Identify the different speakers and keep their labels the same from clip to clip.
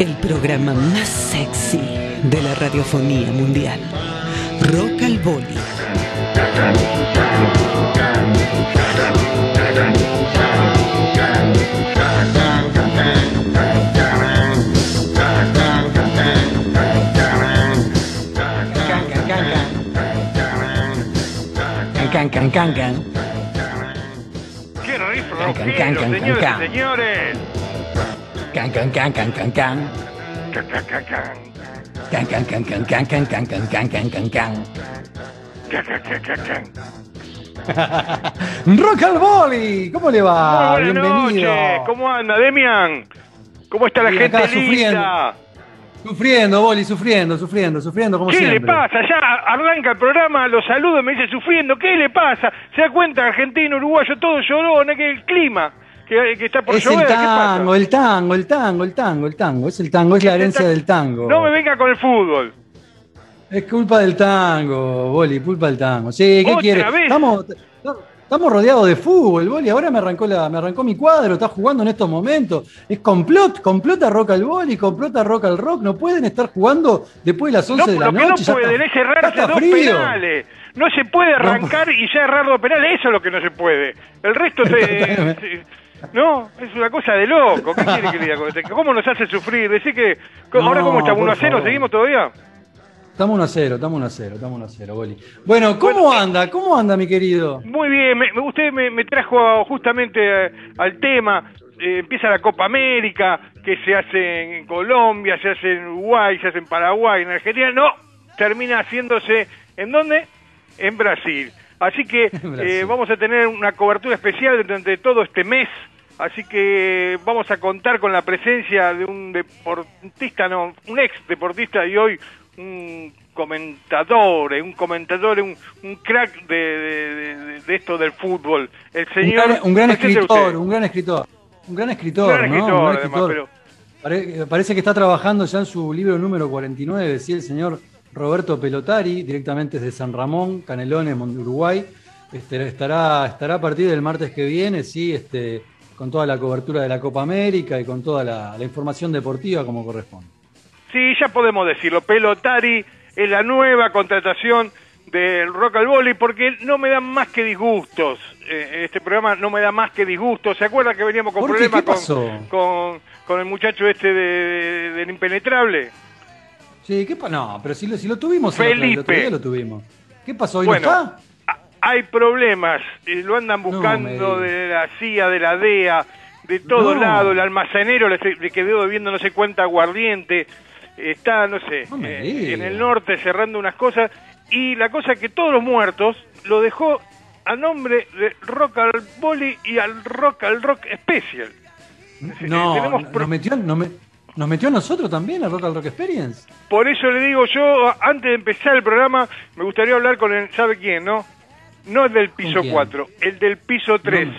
Speaker 1: El programa más sexy de la radiofonía mundial. Rock al Boli.
Speaker 2: Can, can, can, can.
Speaker 3: ¡Qué riff
Speaker 2: Can, can, can, can, can.
Speaker 3: y señores!
Speaker 2: Can, can, can, can, can, can.
Speaker 3: Can, can, can, can.
Speaker 2: Can, can, can, can, can, can, can, can, can, can, can, can.
Speaker 3: Can, can, can, can, can.
Speaker 2: Rock al Boli, ¿cómo le va?
Speaker 3: Muy buenas
Speaker 2: Bienvenido.
Speaker 3: noches, ¿cómo anda, Demian? ¿Cómo está la
Speaker 2: Bien,
Speaker 3: gente linda?
Speaker 2: Sufriendo. Boli, sufriendo, sufriendo, sufriendo como
Speaker 3: ¿Qué
Speaker 2: siempre.
Speaker 3: le pasa? Ya arranca el programa, lo saludo me dice sufriendo. ¿Qué le pasa? ¿Se da cuenta? Argentino, uruguayo, todo llorón, es que el clima, que, que está por
Speaker 2: Es
Speaker 3: llover,
Speaker 2: el tango, el tango, el tango, el tango, el tango. Es el tango, es la herencia del tango.
Speaker 3: No me venga con el fútbol.
Speaker 2: Es culpa del tango, Boli, culpa del tango. Sí, ¿qué
Speaker 3: ¿Otra
Speaker 2: quiere?
Speaker 3: vez?
Speaker 2: Estamos, estamos rodeados de fútbol, Boli. Ahora me arrancó, la, me arrancó mi cuadro, está jugando en estos momentos. Es complot, complota rock al Boli, complota rock al rock. No pueden estar jugando después de las 11
Speaker 3: No,
Speaker 2: de la
Speaker 3: lo que
Speaker 2: noche.
Speaker 3: no pueden
Speaker 2: está-
Speaker 3: es errarse
Speaker 2: está
Speaker 3: dos
Speaker 2: frío.
Speaker 3: penales. No se puede arrancar y ya errar dos penales, eso es lo que no se puede. El resto se... no, es una cosa de loco. ¿Qué quiere que le diga? ¿Cómo nos hace sufrir? Decir que... ¿Ahora
Speaker 2: No,
Speaker 3: cómo estamos?
Speaker 2: por
Speaker 3: ¿1 a 0?
Speaker 2: favor.
Speaker 3: ¿Seguimos todavía?
Speaker 2: Estamos 1 a 0, estamos 1 a 0, estamos 1 a 0, Boli. Bueno, ¿cómo anda? ¿Cómo anda, mi querido?
Speaker 3: Muy bien, me, usted me, me trajo justamente eh, al tema. Eh, empieza la Copa América, que se hace en Colombia, se hace en Uruguay, se hace en Paraguay, en Argentina. No, termina haciéndose. ¿En dónde? En Brasil. Así que eh, vamos a tener una cobertura especial durante todo este mes. Así que vamos a contar con la presencia de un deportista, no, un ex deportista y hoy un comentador, eh, un comentador, un, un crack de, de- esto del fútbol. El
Speaker 2: Un
Speaker 3: señor.
Speaker 2: gran, un gran escritor, un gran escritor. Un gran escritor,
Speaker 3: Un gran
Speaker 2: ¿no?
Speaker 3: escritor,
Speaker 2: Un gran
Speaker 3: además,
Speaker 2: escritor. Pare- parece que está trabajando ya en su libro número 49, sí, el señor Roberto Pelotari, directamente desde San Ramón, Canelones, Uruguay. Este, estará, estará a partir del martes que viene, sí, este, con toda la cobertura de la Copa América y con toda la, la información deportiva como corresponde.
Speaker 3: Sí, ya podemos decirlo. Pelotari es la nueva contratación del Rock al Volley porque no me da más que disgustos. Eh, este programa no me da más que disgustos. ¿Se acuerda que veníamos con problemas
Speaker 2: ¿Qué pasó?
Speaker 3: con, con, con el muchacho este de, de- del impenetrable?
Speaker 2: Sí, ¿qué pa- No, pero si lo, si lo tuvimos
Speaker 3: Felipe.
Speaker 2: lo tuvimos. ¿Qué pasó? ¿Hoy
Speaker 3: Bueno,
Speaker 2: no está?
Speaker 3: a- hay problemas. eh, lo andan buscando de la CIA, de la DEA, de todos
Speaker 2: No.
Speaker 3: lados. El almacenero le, le quedó debiendo no sé cuánta aguardiente. Está, no sé,
Speaker 2: No
Speaker 3: eh, en el norte cerrando unas cosas. Y la cosa que todos los muertos lo dejó a nombre de Rock al Volley y al Rock al Rock Special.
Speaker 2: No,
Speaker 3: tenemos
Speaker 2: nos, metió, nos, me- nos metió a nosotros también a Rock al Rock Experience.
Speaker 3: Por eso le digo yo, antes de empezar el programa, me gustaría hablar con el, ¿sabe quién, no? No el del piso
Speaker 2: quién?
Speaker 3: 4, el del piso 3.
Speaker 2: No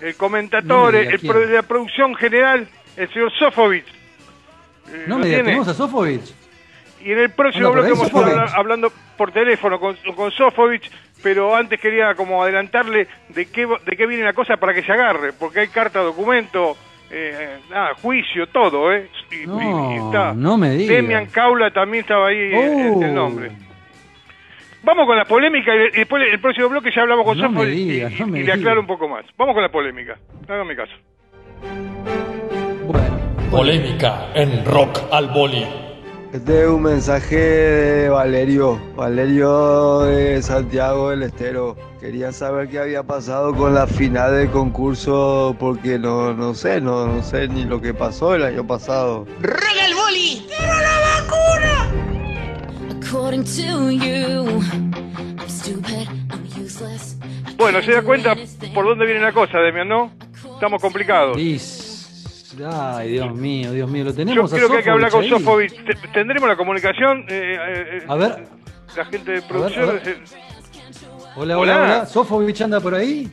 Speaker 3: el comentador,
Speaker 2: no me diga
Speaker 3: el de la producción general, el señor Sofovich.
Speaker 2: No
Speaker 3: ¿lo
Speaker 2: me digas,
Speaker 3: tiene?
Speaker 2: tenemos a Sofovich.
Speaker 3: Y en el próximo bloque vamos a estar hablando por teléfono con, con Sofovich, pero antes quería como adelantarle de qué, de qué viene la cosa para que se agarre, porque hay carta, documento, eh, nada, juicio, todo, ¿eh? Y,
Speaker 2: No,
Speaker 3: y- y está.
Speaker 2: no me diga.
Speaker 3: Demian Caula también estaba ahí eh,
Speaker 2: Oh.
Speaker 3: el nombre. Vamos con la polémica y, después el próximo bloque ya hablamos con
Speaker 2: No
Speaker 3: Sofovich y-
Speaker 2: diga,
Speaker 3: y,
Speaker 2: no
Speaker 3: y le aclaro un poco más. Vamos con la polémica, hágame caso.
Speaker 2: Bueno,
Speaker 4: Polémica en Rock al Boli.
Speaker 5: Este es un mensaje de Valerio, Valerio de Santiago del Estero. Quería saber qué había pasado con la final del concurso porque no, no sé, no, no sé ni lo que pasó el año pasado.
Speaker 6: ¡Roga el boli!
Speaker 7: According to you, I'm stupid, I'm useless.
Speaker 3: Bueno, se da cuenta por dónde viene la cosa, Demian, ¿no? Estamos complicados.
Speaker 2: Liz. Ay, Dios mío, Dios mío, lo
Speaker 3: Yo
Speaker 2: tenemos
Speaker 3: creo
Speaker 2: a
Speaker 3: que hay que hablar con
Speaker 2: Sofovich ahí.
Speaker 3: Sofovich. Te- ¿Tendremos la comunicación? Eh, eh, eh,
Speaker 2: A ver.
Speaker 3: La gente de
Speaker 2: a
Speaker 3: producción.
Speaker 2: ver. Hola, hola,
Speaker 3: Hola.
Speaker 2: hola. Sofovich anda por ahí.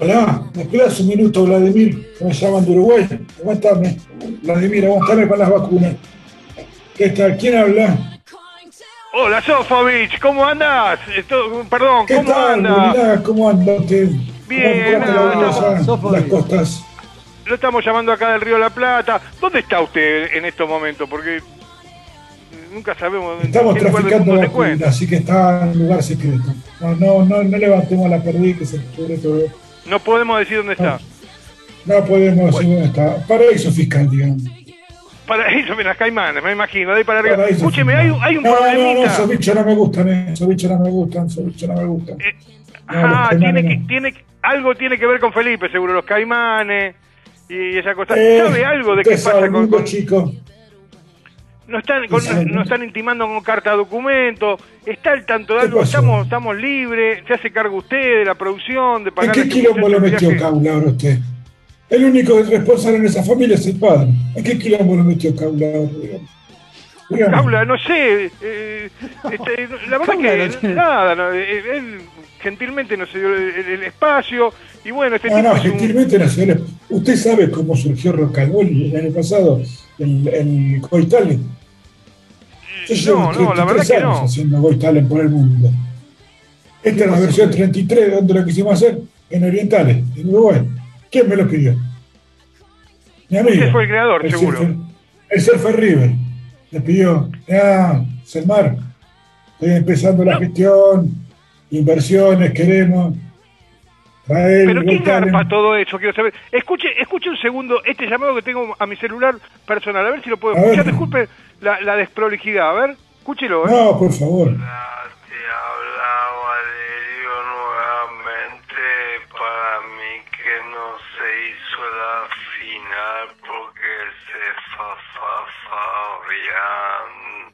Speaker 8: Hola, me esperas un minuto, Vladimir, que me llaman de Uruguay. Aguantame, Vladimir, aguantame con las vacunas. ¿Qué tal? ¿Quién habla?
Speaker 3: Hola, Sofovich, ¿cómo andas? Esto- perdón,
Speaker 8: ¿Qué
Speaker 3: ¿cómo andas?
Speaker 8: ¿Cómo anda usted?
Speaker 3: Bien, nada,
Speaker 2: Sófocles.
Speaker 8: las costas.
Speaker 3: Lo estamos llamando acá del Río de la Plata. ¿Dónde está usted en estos momentos? Porque nunca sabemos
Speaker 8: Estamos
Speaker 3: en
Speaker 8: traficando vacunas,
Speaker 3: encuentra.
Speaker 8: así que está en un lugar secreto. No, no, no, no levantemos la perdí que se cubre todo.
Speaker 3: No podemos decir dónde está.
Speaker 8: No podemos decir dónde está. Paraíso fiscal, digamos.
Speaker 3: Paraíso, mira, las caimanes, me imagino, de ahí para arriba.
Speaker 8: Paraíso
Speaker 3: Escúcheme, hay, hay un
Speaker 8: no, No, no, esos bichos no me gustan, eh. esos bichos no me gustan, esos bichos no me gustan.
Speaker 3: Eh,
Speaker 8: No,
Speaker 3: ah, tiene que, tiene, algo tiene que ver con Felipe, seguro, los caimanes y esa cosa.
Speaker 8: Eh,
Speaker 3: ¿Sabe algo de qué pasa con, con-
Speaker 8: chico.
Speaker 3: no están con- no están intimando con carta documento? ¿Está al tanto de
Speaker 8: ¿Qué
Speaker 3: algo? ¿Estamos, estamos libres? ¿Se hace cargo usted de la producción? ¿De
Speaker 8: ¿En
Speaker 3: pagar
Speaker 8: qué quilombo lo metió Caula ahora usted? El único responsable en esa familia es el padre. ¿En qué quilombo lo metió Caula ahora?
Speaker 3: Caula, no sé. eh, este, la verdad que
Speaker 2: no tiene-
Speaker 3: nada, no, eh, él gentilmente nos dio el, espacio y bueno, este
Speaker 8: No,
Speaker 3: tipo
Speaker 8: no,
Speaker 3: es un-
Speaker 8: gentilmente nacional. Usted sabe cómo surgió Rocalboli el año pasado, el, el. Yo llevo
Speaker 3: No, no, la verdad
Speaker 8: 33
Speaker 3: que no.
Speaker 8: haciendo Goitalen por el mundo. Esta es la versión 33 de donde lo quisimos hacer, en Orientales, en Uruguay. ¿Quién me lo pidió? Mi amigo.
Speaker 3: Usted fue el creador, seguro.
Speaker 8: Surfer, el Surfer River. Le pidió, ah, Selmar, estoy empezando la gestión, inversiones, queremos. Traer
Speaker 3: Pero ¿quién
Speaker 8: Goitalen.
Speaker 3: garpa todo eso? Quiero saber. Escuche, escuche un segundo este llamado que tengo a mi celular personal. A ver si lo puedo
Speaker 8: A ver.
Speaker 3: escuchar. Disculpe la, la desprolijidad. A ver, escúchelo. ¿eh?
Speaker 8: No, por favor.
Speaker 6: Fabián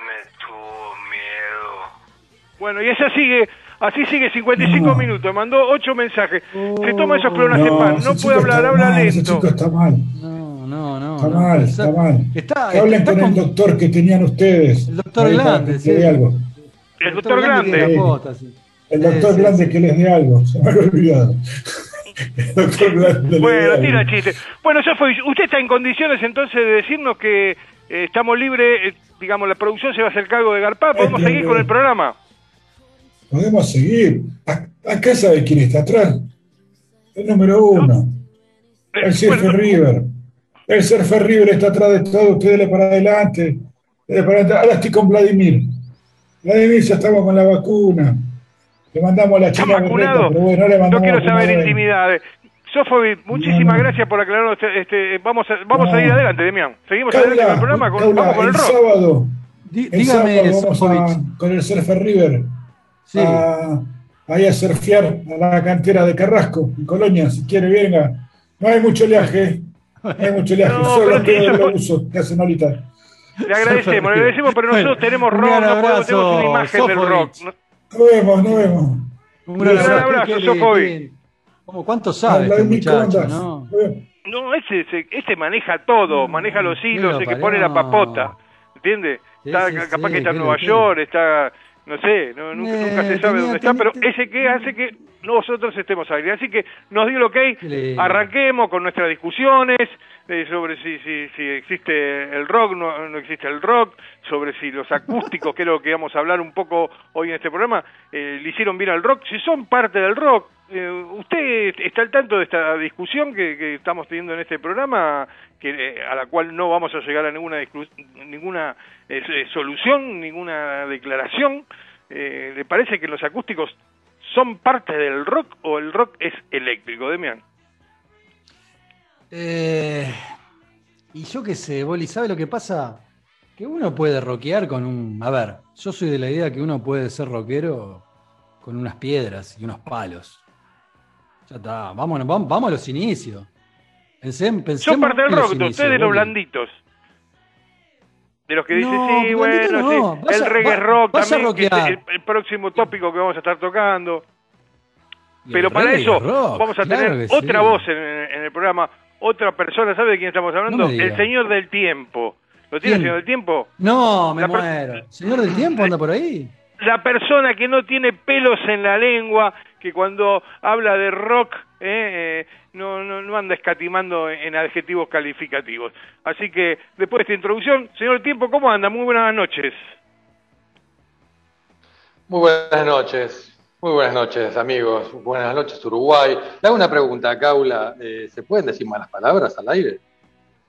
Speaker 6: me tuvo miedo.
Speaker 3: Bueno, y esa sigue. Así sigue 55
Speaker 8: No.
Speaker 3: minutos. Mandó 8 mensajes. Se toma esos
Speaker 8: No,
Speaker 3: clonazepam.
Speaker 8: ese
Speaker 3: No puede hablar, habla
Speaker 8: mal, Ese
Speaker 3: lento.
Speaker 8: chico está mal.
Speaker 2: No, no, no.
Speaker 8: Está
Speaker 2: no.
Speaker 8: mal, está mal.
Speaker 2: Está,
Speaker 8: que hablen
Speaker 2: está
Speaker 8: con,
Speaker 2: con-
Speaker 8: el doctor que tenían ustedes.
Speaker 2: El doctor
Speaker 8: Ahí que
Speaker 2: sí.
Speaker 8: le dé algo.
Speaker 3: El doctor Grande.
Speaker 2: sí.
Speaker 8: El doctor
Speaker 2: sí,
Speaker 8: Grande
Speaker 2: sí.
Speaker 8: que les dé algo. Se me había olvidado.
Speaker 3: Bueno, tira chiste. Bueno, eso fue. ¿Usted está en condiciones entonces de decirnos que eh, estamos libres? eh, digamos, la producción se va a hacer cargo de Garpá. ¿Podemos
Speaker 8: Este,
Speaker 3: seguir con el programa?
Speaker 8: Podemos seguir. A- Acá sabe quién está atrás. El número uno.
Speaker 3: Eh,
Speaker 8: El Surfer
Speaker 3: bueno,
Speaker 8: River. El Surfer River está atrás de todo. Ustedes para adelante. Ahora estoy con Vladimir. Vladimir, ya estamos con la vacuna. Le mandamos a la
Speaker 3: ¿Están
Speaker 8: chica pero bueno, no le
Speaker 3: No
Speaker 8: mandamos
Speaker 3: quiero saber intimidades. Sofobi, muchísimas
Speaker 8: No, no.
Speaker 3: gracias por aclararnos. Este, este, vamos a, vamos a ir adelante, Demián. Seguimos adelante con el programa. Con,
Speaker 8: Caula,
Speaker 3: vamos con el
Speaker 8: el
Speaker 3: rock.
Speaker 8: sábado,
Speaker 2: Dí-
Speaker 8: el
Speaker 2: Dígame,
Speaker 8: sábado vamos
Speaker 2: Sofovich.
Speaker 8: a- con el Surfer River
Speaker 2: Sí.
Speaker 8: a, ahí a surfear a la cantera de Carrasco, en Colonia, si quiere venga. No hay mucho leaje, no hay mucho leaje,
Speaker 3: No,
Speaker 8: solo
Speaker 3: pero sí,
Speaker 8: ustedes
Speaker 3: eso
Speaker 8: lo
Speaker 3: fue-
Speaker 8: uso, que hacen ahorita.
Speaker 3: Le agradecemos, le agradecemos, pero nosotros
Speaker 2: Bueno,
Speaker 3: tenemos
Speaker 2: un
Speaker 3: rock, no podemos, tenemos una imagen del rock.
Speaker 8: Nos vemos, nos vemos.
Speaker 2: Un gran
Speaker 8: Un gran
Speaker 2: abrazo.
Speaker 3: abrazo, Sofovich.
Speaker 2: qué- ¿Cómo, ¿Cuánto sabe este no?
Speaker 3: No, ese, ese, ese maneja todo, maneja los hilos,
Speaker 2: lo
Speaker 3: el que pone la papota, ¿entiende?
Speaker 2: Sí,
Speaker 3: Está,
Speaker 2: sí,
Speaker 3: capaz
Speaker 2: sí,
Speaker 3: que está en
Speaker 2: que
Speaker 3: Nueva
Speaker 2: lo
Speaker 3: York, está, no sé, no, nunca,
Speaker 2: Eh,
Speaker 3: nunca se sabe
Speaker 2: tenía-
Speaker 3: dónde está,
Speaker 2: tenía-
Speaker 3: pero ese que hace que nosotros estemos ahí. Así que nos dio el ok,
Speaker 2: Qué lindo.
Speaker 3: arranquemos con nuestras discusiones eh, sobre si, si, si existe el rock, no, no existe el rock, sobre si los acústicos, que es lo que vamos a hablar un poco hoy en este programa, eh, le hicieron bien al rock, si son parte del rock. Eh, ¿Usted está al tanto de esta discusión que, que estamos teniendo en este programa, que, eh, a la cual no vamos a llegar a ninguna, ninguna eh, eh, solución, ninguna declaración? ¿Le parece que los acústicos son parte del rock o el rock es eléctrico, Demian?
Speaker 2: Eh, y yo qué sé, Boli, ¿sabe lo que pasa? Que uno puede rockear con un... A ver, yo soy de la idea que uno puede ser rockero con unas piedras y unos palos. Ya está, vámonos, vamos, vamos a los inicios. Pensem-
Speaker 3: Son parte del rock,
Speaker 2: inicios,
Speaker 3: ustedes de los
Speaker 2: Boli.
Speaker 3: blanditos. De los que dicen,
Speaker 2: No,
Speaker 3: sí, bueno,
Speaker 2: no.
Speaker 3: sí, el reggae
Speaker 2: va-
Speaker 3: rock
Speaker 2: a
Speaker 3: también, que es el, el próximo tópico que vamos a estar tocando.
Speaker 2: Y
Speaker 3: Pero para
Speaker 2: reggae
Speaker 3: eso
Speaker 2: rock,
Speaker 3: vamos a
Speaker 2: claro
Speaker 3: tener otra
Speaker 2: sí.
Speaker 3: voz en, en el programa, otra persona, ¿sabe de quién estamos hablando?
Speaker 2: No
Speaker 3: el señor del tiempo. ¿Lo tiene el señor del tiempo?
Speaker 2: No, me
Speaker 3: La
Speaker 2: muero. ¿Señor del tiempo anda por ahí?
Speaker 3: la persona que no tiene pelos en la lengua, que cuando habla de rock eh, eh, no, no, no anda escatimando en adjetivos calificativos. Así que después de esta introducción, señor Tiempo, ¿cómo anda? Muy buenas noches.
Speaker 9: Muy buenas noches. Muy buenas noches, amigos. Buenas noches, Uruguay. Le hago una pregunta, Caula. Eh, ¿Se pueden decir malas palabras al aire?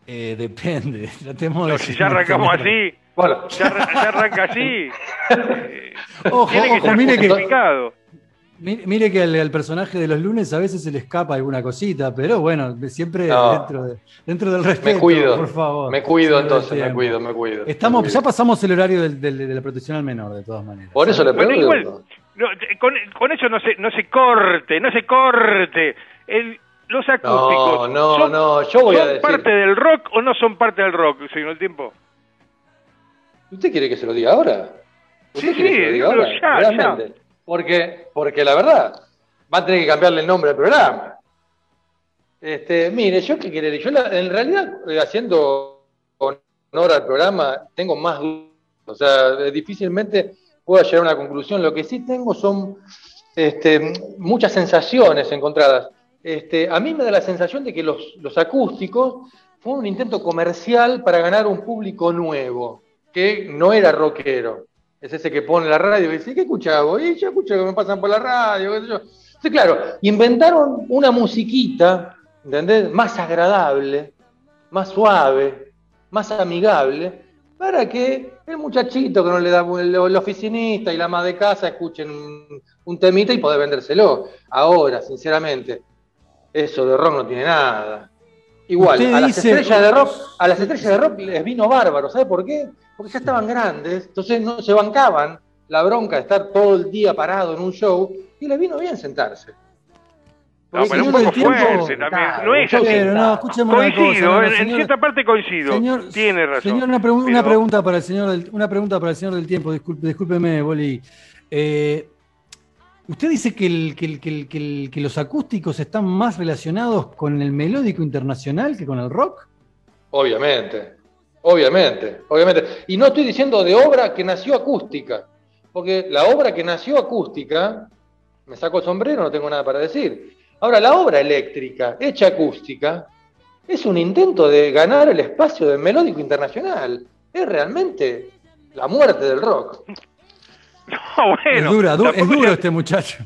Speaker 2: Eh, depende. Tratemos de
Speaker 3: No, si ya arrancamos así,
Speaker 9: Bueno,
Speaker 3: ya, ya arranca así. eh,
Speaker 2: Ojo,
Speaker 3: tiene que
Speaker 2: ojo, mire que, mire, mire que al, al personaje de los lunes a veces se le escapa alguna cosita, pero bueno, siempre
Speaker 9: No.
Speaker 2: dentro, de- dentro del respeto,
Speaker 9: me cuido.
Speaker 2: por favor.
Speaker 9: Me cuido entonces, me cuido, me cuido.
Speaker 2: Estamos,
Speaker 9: me
Speaker 2: ya pasamos el horario del- del- de la protección al menor, de todas maneras.
Speaker 9: Por eso le
Speaker 3: Bueno,
Speaker 9: pregunto.
Speaker 3: igual, no, con, con eso no se, no se corte, no se corte. El, los acústicos.
Speaker 9: No, no,
Speaker 3: ¿son,
Speaker 9: no, yo voy a
Speaker 3: ¿son
Speaker 9: decir-
Speaker 3: parte del rock o no son parte del rock, señor el tiempo?
Speaker 9: ¿Usted quiere que se lo diga ahora? ¿Usted
Speaker 3: Sí,
Speaker 9: quiere que
Speaker 3: sí,
Speaker 9: se lo diga
Speaker 3: dígamelo
Speaker 9: ahora?
Speaker 3: ya,
Speaker 9: Realmente. Porque, porque la verdad, va a tener que cambiarle el nombre al programa. Este, mire, yo qué quiere, yo la- en realidad, eh, haciendo honor al programa, tengo más dudas. O sea, eh, difícilmente puedo llegar a una conclusión. Lo que sí tengo son este, muchas sensaciones encontradas. Este, a mí me da la sensación de que los, los acústicos fue un intento comercial para ganar un público nuevo, que no era rockero. Es ese que pone la radio y dice, ¿qué escuchás vos? Y yo escucho que me pasan por la radio, qué sé yo. Claro, inventaron una musiquita, ¿entendés? Más agradable, más suave, más amigable, para que el muchachito que no le da el, el oficinista y la ama de casa escuchen un, un temita y poder vendérselo. Ahora, sinceramente, eso de rock no tiene nada. Igual, a las
Speaker 2: dice-
Speaker 9: estrellas de rock, a las estrellas de rock les vino bárbaro, ¿sabe por qué? Porque ya estaban grandes, entonces no se bancaban la bronca de estar todo el día parado en un show y les vino bien sentarse.
Speaker 3: No,
Speaker 9: Porque
Speaker 3: pero un poco fuerte también. No es así.
Speaker 2: Pero no, una cosa,
Speaker 3: Coincido,
Speaker 2: no,
Speaker 3: en, cierta parte coincido.
Speaker 2: Señor,
Speaker 3: Tiene razón.
Speaker 2: Señor, una, pregu- una
Speaker 3: Pero-
Speaker 2: pregunta para el señor del, una pregunta para el señor del tiempo, disculpe, discúlpeme, Boli. Eh, usted dice que, el- que el- que el- que el- que los acústicos están más relacionados con el melódico internacional que con el rock.
Speaker 9: Obviamente, obviamente, obviamente. Y no estoy diciendo de obra que nació acústica, porque la obra que nació acústica, me saco el sombrero, no tengo nada para decir. Ahora, la obra eléctrica, hecha acústica, es un intento de ganar el espacio del melódico internacional. Es realmente la muerte del rock.
Speaker 3: No, bueno,
Speaker 2: es dura, du- es
Speaker 3: tampoco
Speaker 2: duro este muchacho.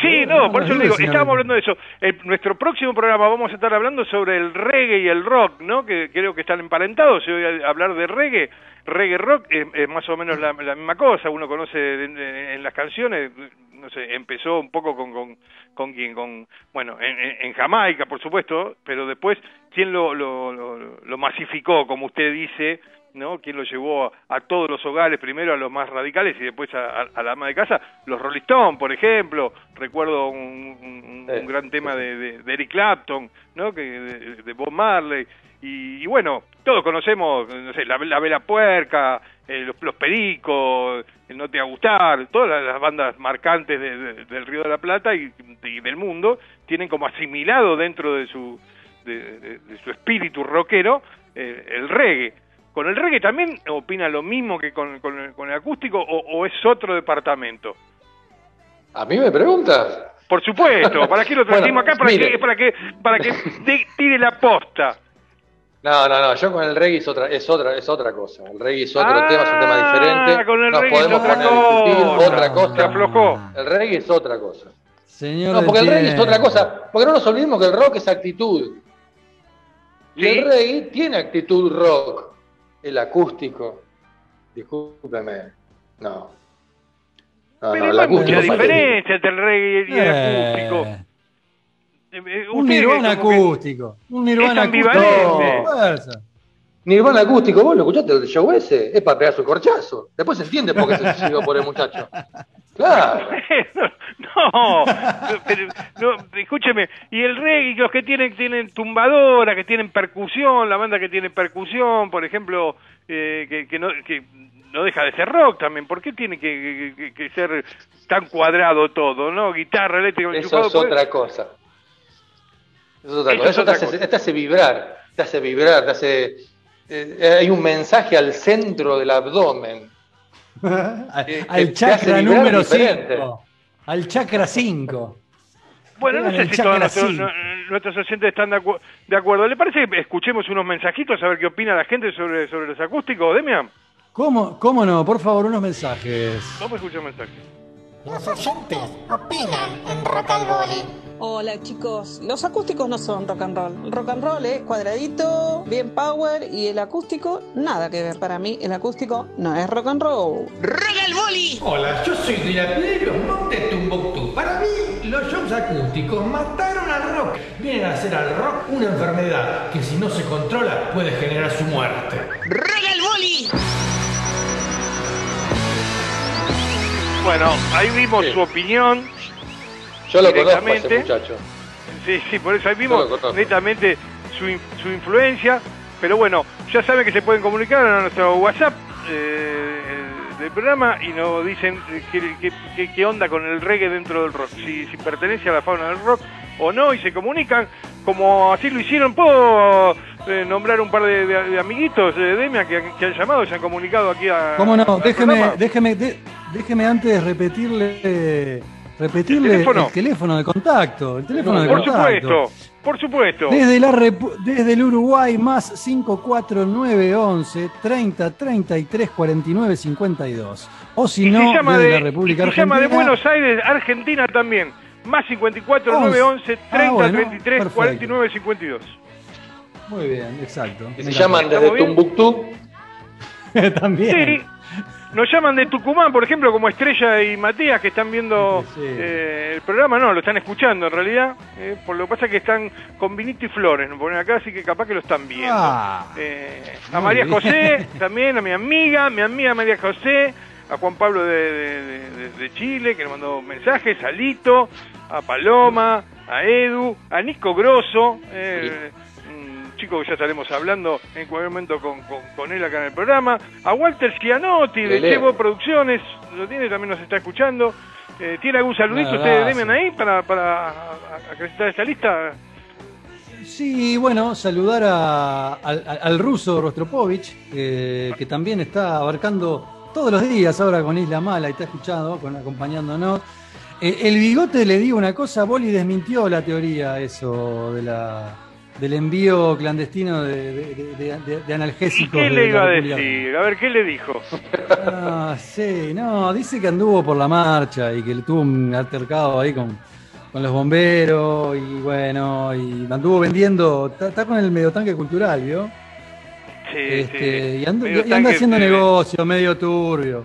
Speaker 3: Sí,
Speaker 2: No,
Speaker 3: por eso le digo, estábamos hablando de eso. El- nuestro próximo programa vamos a estar hablando sobre el reggae y el rock, ¿no? Que creo que están emparentados. Si voy a hablar de reggae, reggae rock es, es más o menos la, la misma cosa. Uno conoce en, en las canciones, no sé, empezó un poco con con, con quién, con bueno, en, en- en Jamaica, por supuesto, pero después quién lo, lo, lo, lo masificó, como usted dice, ¿no? ¿Quién lo llevó a, a todos los hogares, primero a los más radicales y después a, a- a la ama de casa? Los Rolling Stones, por ejemplo. Recuerdo un, un- un
Speaker 9: Sí,
Speaker 3: gran tema de, de- de Eric Clapton, ¿no? Que, de, de Bob Marley. Y, y bueno, todos conocemos, no sé, la, la Vela Puerca, eh, los, los Pericos, el No Te Va a Gustar, todas las, las bandas marcantes de- de- del Río de la Plata y, y del mundo tienen como asimilado dentro de su, de, de- de su espíritu rockero eh, el reggae. ¿Con el reggae también opina lo mismo que con, con el, con el acústico o, o es otro departamento?
Speaker 9: ¿A mí me preguntas?
Speaker 3: Por supuesto, ¿para qué lo trajimos
Speaker 9: Bueno,
Speaker 3: acá? Para
Speaker 9: mire.
Speaker 3: que, para que, para que de- tire la posta.
Speaker 9: No, no, no, yo con el reggae es otra, es otra, es otra cosa. El reggae es otro
Speaker 3: Ah,
Speaker 9: tema, es un tema diferente.
Speaker 3: con el
Speaker 9: Nos
Speaker 3: reggae es
Speaker 9: podemos
Speaker 3: otra
Speaker 9: poner a discutir
Speaker 3: cosa.
Speaker 9: otra
Speaker 3: Se
Speaker 9: cosa.
Speaker 3: aflojó.
Speaker 9: El reggae es otra cosa.
Speaker 2: Señor
Speaker 9: No, porque el reggae es otra cosa. Porque no nos olvidemos que el rock es actitud. Y el reggae tiene actitud rock. El acústico. Discúlpeme. No. No,
Speaker 3: Pero
Speaker 9: no,
Speaker 3: hay
Speaker 9: el acústico.
Speaker 3: diferencia entre el reggae y el
Speaker 2: Eh,
Speaker 3: acústico. Eh, eh,
Speaker 2: un
Speaker 3: usted
Speaker 2: nirvana acústico. Un nirvana
Speaker 3: Es
Speaker 2: acústico.
Speaker 9: Nirvana acústico, vos lo escuchaste el show ese, es para pegar su corchazo. Después se entiende por qué se suicidó por el muchacho. Claro.
Speaker 3: no, pero, no, escúcheme, y el reggae, los que tienen tienen tumbadora, que tienen percusión, la banda que tiene percusión, por ejemplo, eh, que, que no que no deja de ser rock también, ¿por qué tiene que, que- que ser tan cuadrado todo, no? Guitarra eléctrica,
Speaker 9: Eso es
Speaker 3: pues,
Speaker 9: otra cosa. Eso es otra
Speaker 3: Eso
Speaker 9: cosa.
Speaker 3: es
Speaker 9: Eso te hace,
Speaker 3: cosa.
Speaker 9: te hace vibrar, te hace vibrar, te hace... eh, hay un mensaje al centro del abdomen.
Speaker 2: Al-
Speaker 9: que
Speaker 2: Al
Speaker 9: te
Speaker 2: chakra número
Speaker 9: diferente.
Speaker 2: 5. Al chakra 5.
Speaker 3: Bueno, no sé si todos nuestros, nuestros oyentes están de, acu- de acuerdo. ¿Le parece que escuchemos unos mensajitos a ver qué opina la gente sobre, sobre los acústicos, Demian?
Speaker 2: ¿Cómo, ¿Cómo no? Por favor, unos mensajes.
Speaker 3: Vamos a escuchar mensajes.
Speaker 10: Los oyentes opinan en Rock al Boli.
Speaker 11: Hola chicos, los acústicos no son rock and roll. El rock and roll es cuadradito, bien power y el acústico nada que ver. Para mí el acústico no es rock and roll.
Speaker 12: ¡Rock al Boli!
Speaker 13: Hola, yo soy de la piedra de los montes Tumbuktu. Para mí, los shows acústicos mataron al rock. Vienen a hacer al rock una enfermedad que si no se controla puede generar su muerte.
Speaker 12: ¡Rock al Boli!
Speaker 3: Bueno, ahí vimos su opinión.
Speaker 9: Yo lo conozco a ese muchacho.
Speaker 3: Sí, sí, por eso ahí vimos netamente su, su influencia. Pero bueno, ya saben que se pueden comunicar a nuestro WhatsApp eh, del programa y nos dicen eh, qué, qué- qué- qué onda con el reggae dentro del rock. Si, si pertenece a la fauna del rock o no y se comunican como así lo hicieron. ¿Puedo eh, nombrar un par de, de- de amiguitos de Demia que, que han llamado y se han comunicado aquí a...
Speaker 2: ¿Cómo no? Déjeme, déjeme, de- déjeme antes repetirle, repetirle
Speaker 3: ¿El
Speaker 2: el
Speaker 3: teléfono?
Speaker 2: de contacto. El teléfono de
Speaker 3: Por
Speaker 2: contacto.
Speaker 3: supuesto, por supuesto.
Speaker 2: Desde, la desde el Uruguay, más 54911 30 33 49 52. O si
Speaker 3: y
Speaker 2: no,
Speaker 3: se llama
Speaker 2: desde
Speaker 3: de,
Speaker 2: la República
Speaker 3: y se llama
Speaker 2: Argentina.
Speaker 3: de Buenos Aires, Argentina también. Más 54 911 30
Speaker 2: Ah, bueno,
Speaker 3: 33
Speaker 2: perfecto.
Speaker 3: 49 52.
Speaker 2: Muy bien, exacto.
Speaker 9: Se llaman desde Tumbuctú.
Speaker 2: También.
Speaker 3: Sí, nos llaman de Tucumán, por ejemplo, como Estrella y Matías, que están viendo
Speaker 2: Sí, sí.
Speaker 3: eh, el programa. No, lo están escuchando en realidad. eh, por lo que pasa es que están con Vinito y Flores, nos ponen acá, así que capaz que lo están viendo.
Speaker 2: Ah,
Speaker 3: Eh, a María
Speaker 2: bien.
Speaker 3: José, también a mi amiga, mi amiga María José, a Juan Pablo de, de- de- de Chile, que nos mandó mensajes, a Lito, a Paloma, a Edu, a Nico Grosso, eh, un chico que ya estaremos hablando en cualquier momento con, con- con él acá en el programa, a Walter Schianotti de. Chevo Producciones, lo tiene, también nos está escuchando. Eh, ¿Tiene algún saludito ustedes. Demian, ahí para, para acreditar esta lista?
Speaker 2: Sí, bueno, saludar a- al, al- al ruso Rostropovich, eh, que también está abarcando todos los días ahora con Isla Mala y está escuchando, con, acompañándonos. Eh, el bigote le digo una cosa, Boli desmintió la teoría eso de la, del envío clandestino de, de- de- de
Speaker 3: ¿Y
Speaker 2: analgésicos.
Speaker 3: qué le iba a decir? A ver, ¿qué le dijo?
Speaker 2: Ah, sí, no, dice que anduvo por la marcha y que tuvo un altercado ahí con, con los bomberos y bueno, y anduvo vendiendo, está, con el medio tanque cultural, ¿vio?
Speaker 3: Sí,
Speaker 2: Este,
Speaker 3: sí.
Speaker 2: y, anda-
Speaker 3: Medio
Speaker 2: y anda haciendo negocio, medio turbio,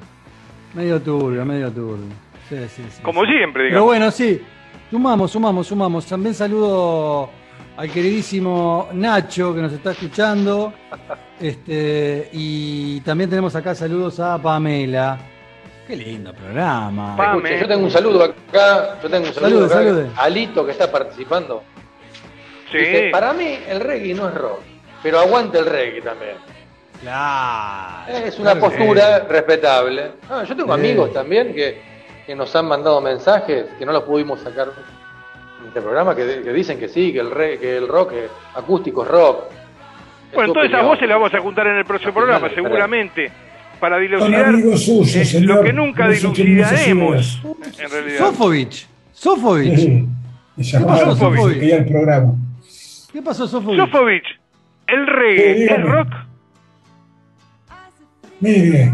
Speaker 2: medio turbio, medio turbio. Sí, sí, sí,
Speaker 3: Como
Speaker 2: sí.
Speaker 3: siempre,
Speaker 2: Pero
Speaker 3: digamos.
Speaker 2: bueno, sí, sumamos, sumamos, sumamos. También saludo al queridísimo Nacho que nos está escuchando. Este, y también tenemos acá saludos a Pamela. Qué lindo programa.
Speaker 9: Escuche, yo tengo un saludo acá, yo tengo un saludo
Speaker 2: Salude,
Speaker 9: acá,
Speaker 2: salude.
Speaker 9: a Alito que está participando.
Speaker 3: Sí.
Speaker 9: Dice, para mí el reggae no es rock, pero aguanta el reggae también.
Speaker 2: Claro.
Speaker 9: Es una
Speaker 2: Claro que
Speaker 9: postura respetable. Ah, yo tengo
Speaker 2: Sí.
Speaker 9: amigos también que, que nos han mandado mensajes que no los pudimos sacar este programa, que, que dicen que sí, que el, reggae, que el rock es acústico es rock.
Speaker 3: Bueno, todas esas voces las vamos a juntar en el próximo programa, seguramente, para dilucidar eh,
Speaker 8: señor.
Speaker 3: lo que nunca dilucidaremos, en realidad.
Speaker 2: Sofovich. Sofovich.
Speaker 8: Sí, llamaron
Speaker 2: pasó, Sofovich?
Speaker 8: el programa.
Speaker 2: ¿Qué pasó, Sofovich?
Speaker 3: Sofovich, ¿el reggae
Speaker 8: dígame.
Speaker 3: rock?
Speaker 8: Mire,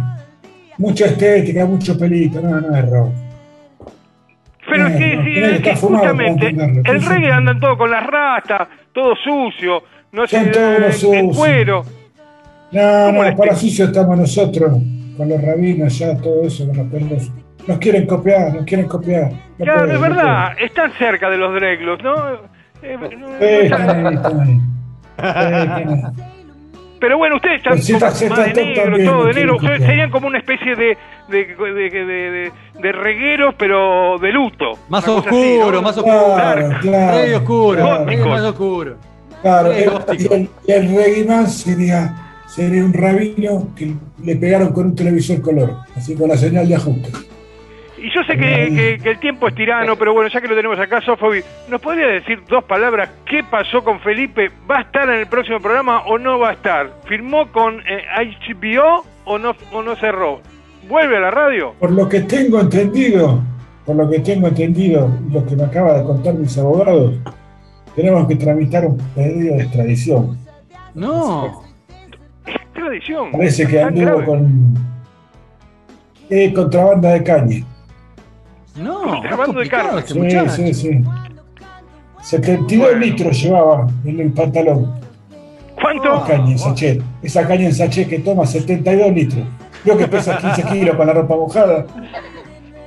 Speaker 8: mucha estética, mucho pelito, no, no es rock.
Speaker 3: Pero es
Speaker 8: Eh,
Speaker 3: que,
Speaker 8: no,
Speaker 3: sí, es que justamente el reggae andan todos con las rastas, todo sucio, no sé,
Speaker 8: todos
Speaker 3: eh, en cuero.
Speaker 8: No,
Speaker 3: ¿Cómo
Speaker 8: no, para sucio estamos nosotros, con los rabinos ya, todo eso, con los pelos. Nos quieren copiar, nos quieren copiar. No
Speaker 3: Claro,
Speaker 8: pueden,
Speaker 3: es
Speaker 8: no
Speaker 3: verdad, están cerca de los dreglos, ¿no? Eh, no- no.
Speaker 8: Sí,
Speaker 3: están-
Speaker 8: ahí, están ahí. Sí, están ahí.
Speaker 3: Pero bueno, ustedes están
Speaker 8: si
Speaker 3: como
Speaker 8: está- si
Speaker 3: más
Speaker 8: está
Speaker 3: de negro,
Speaker 8: también,
Speaker 3: todo de negro.
Speaker 8: copiar.
Speaker 3: Serían como una especie de, de, de, de, de- de regueros, pero de luto.
Speaker 2: Más
Speaker 3: así,
Speaker 2: oscuro,
Speaker 3: ¿no?
Speaker 2: más oscuro.
Speaker 8: Claro, claro.
Speaker 2: Medio oscuro,
Speaker 8: claro.
Speaker 2: más oscuro.
Speaker 8: Claro, y el, el reggae man sería, sería un rabino que le pegaron con un televisor color, así con la señal de ajuste.
Speaker 3: Y yo sé que, que- que el tiempo es tirano, pero bueno, ya que lo tenemos acá, Sofobi, ¿nos podría decir dos palabras qué pasó con Felipe? ¿Va a estar en el próximo programa o no va a estar? ¿Firmó con eh, HBO o no, o no cerró? ¿Vuelve a la radio?
Speaker 8: Por lo que tengo entendido, por lo que tengo entendido, y lo que me acaba de contar mis abogados, tenemos que tramitar un pedido de extradición.
Speaker 2: No.
Speaker 3: Tradición.
Speaker 8: Parece que anduvo con eh, contrabanda de caña.
Speaker 2: No,
Speaker 3: Contrabando de carne.
Speaker 2: este
Speaker 8: Sí, sí, sí. 72 litros llevaba en el pantalón.
Speaker 3: ¿Cuánto?
Speaker 8: Esa caña en sachet. Esa caña en sachet que toma 72 litros. Creo que pesa 15 kilos con la ropa mojada.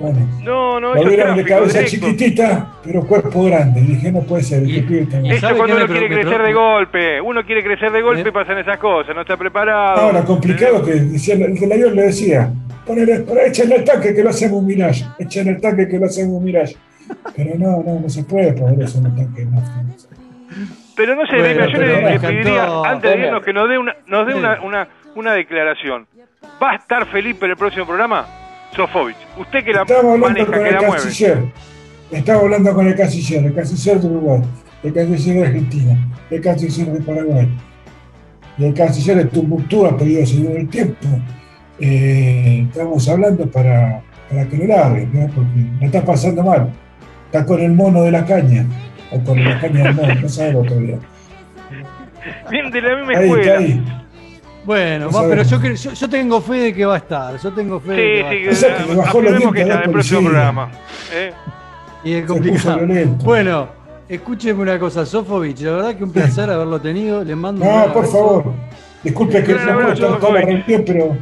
Speaker 8: Bueno,
Speaker 3: No, no,
Speaker 8: lo
Speaker 3: eso es
Speaker 8: vieron de cabeza
Speaker 3: directo.
Speaker 8: chiquitita, pero cuerpo grande. Y dije, no puede ser, este.
Speaker 3: Eso
Speaker 2: ¿Sabe
Speaker 3: cuando uno quiere crecer de golpe. Uno quiere crecer de golpe y pasan esas cosas. No está preparado.
Speaker 8: Ahora, complicado que decía, el avión le decía, ponele, pero echen el tanque que lo hacemos un mirage, echen el tanque que lo hacemos un mirage. Pero no, no, no se puede poner eso en el tanque. No.
Speaker 3: Pero no sé,
Speaker 2: Bueno,
Speaker 3: yo le,
Speaker 2: encantó.
Speaker 3: pediría, antes de irnos, que nos dé una, nos dé
Speaker 2: Sí.
Speaker 3: una, una, una declaración. ¿Va a estar Felipe en el próximo programa? Sofovich, usted que la
Speaker 8: Estamos hablando
Speaker 3: maneja,
Speaker 8: con
Speaker 3: que
Speaker 8: el
Speaker 3: la mueve.
Speaker 8: canciller. Estamos hablando con el canciller, el canciller de Uruguay, el canciller de Argentina, el canciller de Paraguay. Y el canciller de Tumbuctú ha pedido seguir el tiempo. Eh, estamos hablando para, para que lo laven, ¿no? porque la está pasando mal. Está con el mono de la caña, o con la caña del mono, no sabe lo todavía.
Speaker 3: Bien de la misma
Speaker 8: Ahí,
Speaker 3: escuela.
Speaker 8: ahí.
Speaker 2: Bueno,
Speaker 8: No
Speaker 2: va, pero
Speaker 8: sabemos.
Speaker 2: yo, cre- yo, yo tengo fe de que va a estar. Yo tengo fe de que
Speaker 3: Sí,
Speaker 2: va a
Speaker 3: sí,
Speaker 2: estar.
Speaker 8: O sea, que los
Speaker 3: que está en el próximo programa. ¿eh?
Speaker 2: Y es complicado. Bueno, escúcheme una cosa, Sofovich. La verdad que un placer haberlo tenido. Le mando un
Speaker 8: No, por favor. Disculpe que no puedo
Speaker 3: abrazo,
Speaker 8: estar toda la
Speaker 3: Sofovich.
Speaker 8: reunión, pero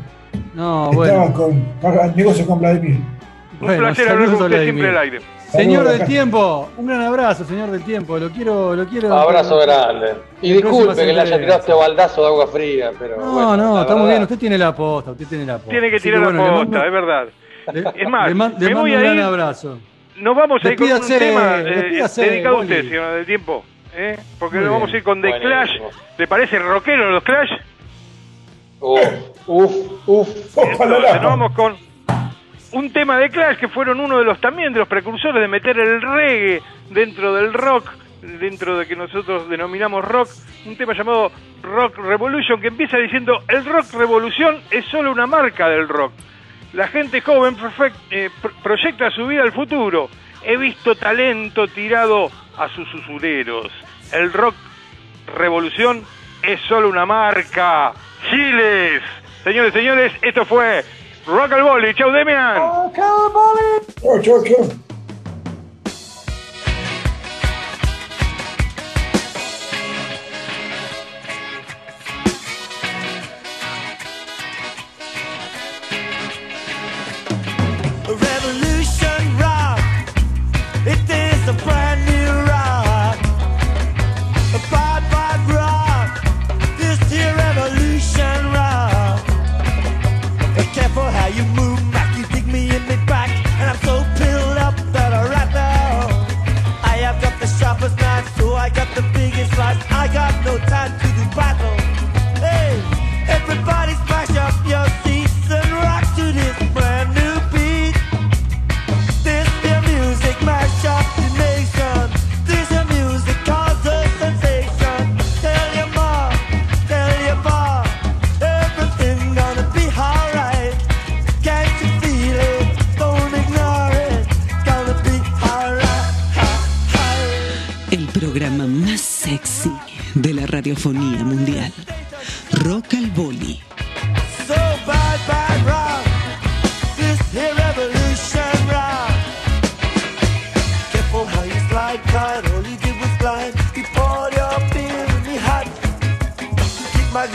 Speaker 2: No,
Speaker 8: estaba
Speaker 2: bueno.
Speaker 8: con para- negocio con Vladimir.
Speaker 3: Un
Speaker 2: Bueno,
Speaker 3: placer hablar con usted siempre al aire.
Speaker 2: Señor
Speaker 8: Saludos,
Speaker 2: del tiempo, un gran abrazo, señor del tiempo. Lo quiero, lo quiero.
Speaker 9: Abrazo grande. Y disculpe que le haya tirado este baldazo de agua fría, pero.
Speaker 2: No,
Speaker 9: bueno,
Speaker 2: no, está muy
Speaker 9: verdad.
Speaker 2: bien. Usted tiene la posta, usted tiene la posta.
Speaker 3: Tiene que
Speaker 2: Así
Speaker 3: tirar
Speaker 2: bueno,
Speaker 3: la posta,
Speaker 2: mando-
Speaker 3: es verdad.
Speaker 2: le-
Speaker 3: Es más,
Speaker 2: le man- le mando un gran
Speaker 3: ir.
Speaker 2: abrazo.
Speaker 3: Nos vamos a ir con un tema eh,
Speaker 2: despídase,
Speaker 3: dedicado a usted, señor del tiempo. ¿eh? Porque nos vamos a ir con The. Clash. ¿Le parece rockero los Clash?
Speaker 9: Uf, uf, uf.
Speaker 3: Vamos con un tema de Clash que fueron uno de los también de los precursores de meter el reggae dentro del rock, dentro de que nosotros denominamos rock, un tema llamado Rock Revolution que empieza diciendo el rock revolución es solo una marca del rock. La gente joven perfect- eh, pro- proyecta su vida al futuro. He visto talento tirado a sus usureros. El rock revolución es solo una marca. Chiles. Señores, señores, esto fue Rock al Volley. Chau, Demian.
Speaker 8: Chau, chau, chau.
Speaker 14: You move back. You dig me in me back. And I'm so pilled up that I right now. I have got the sharpest knife, so I got the biggest slice. I got no time to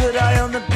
Speaker 14: good eye on the